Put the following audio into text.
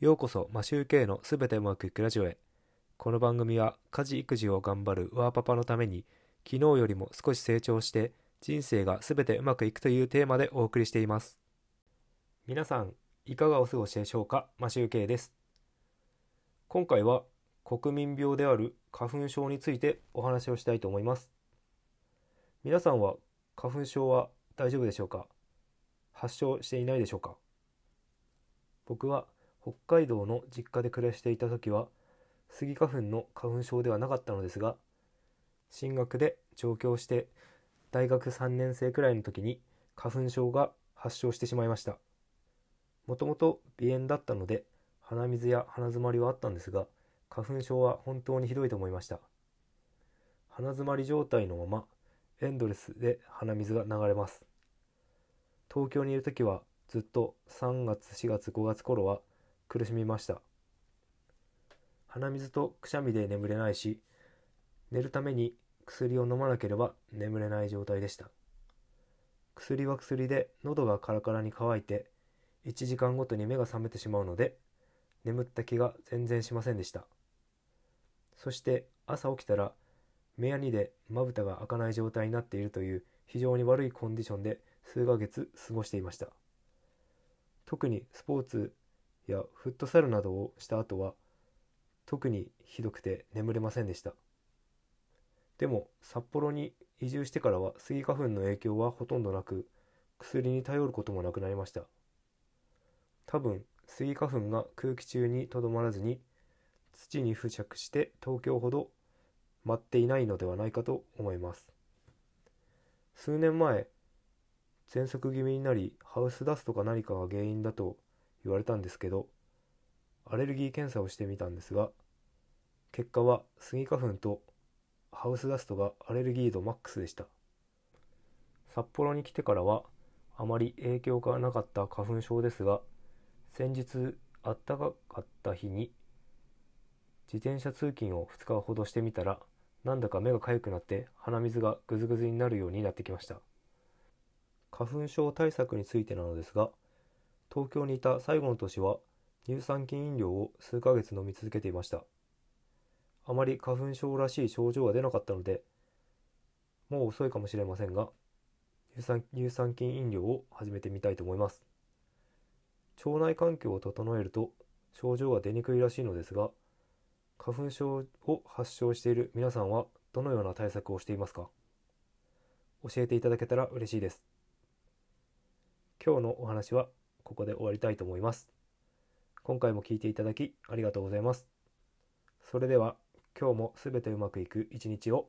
ようこそマシューケイのすべてうまくいくラジオへ。この番組は家事育児を頑張るワーパパのために昨日よりも少し成長して人生がすべてうまくいくというテーマでお送りしています。皆さんいかがお過ごしでしょうか？マシューケイです。今回は国民病である花粉症についてお話をしたいと思います。皆さんは花粉症は大丈夫でしょうか？発症していないでしょうか？僕は北海道の実家で暮らしていた時はスギ花粉の花粉症ではなかったのですが進学で上京して大学3年生くらいの時に花粉症が発症してしまいました。もともと鼻炎だったので鼻水や鼻づまりはあったんですが花粉症は本当にひどいと思いました。鼻づまり状態のままエンドレスで鼻水が流れます。東京にいる時はずっと3月4月5月頃は苦しみました。鼻水とくしゃみで眠れないし寝るために薬を飲まなければ眠れない状態でした。薬は薬で喉がカラカラに渇いて1時間ごとに目が覚めてしまうので眠った気が全然しませんでした。そして朝起きたら目やにでまぶたが開かない状態になっているという非常に悪いコンディションで数ヶ月過ごしていました。特にスポーツやフットサルなどをした後は特にひどくて眠れませんでした。でも札幌に移住してからはスギ花粉の影響はほとんどなく薬に頼ることもなくなりました。多分スギ花粉が空気中にとどまらずに土に付着して東京ほど舞っていないのではないかと思います。数年前喘息気味になりハウスダストか何かが原因だと言われたんですけどアレルギー検査をしてみたんですが結果はスギ花粉とハウスダストがアレルギー度マックスでした。札幌に来てからはあまり影響がなかった花粉症ですが先日あったかかった日に自転車通勤を2日ほどしてみたらなんだか目が痒くなって鼻水がぐずぐずになるようになってきました。花粉症対策についてなのですが東京にいた最後の年は乳酸菌飲料を数ヶ月飲み続けていました。あまり花粉症らしい症状が出なかったのでもう遅いかもしれませんが乳酸乳酸菌飲料を始めてみたいと思います。腸内環境を整えると症状が出にくいらしいのですが花粉症を発症している皆さんはどのような対策をしていますか？教えていただけたら嬉しいです。今日のお話はここで終わりたいと思います。今回も聞いていただきありがとうございます。それでは今日もすべてうまくいく一日を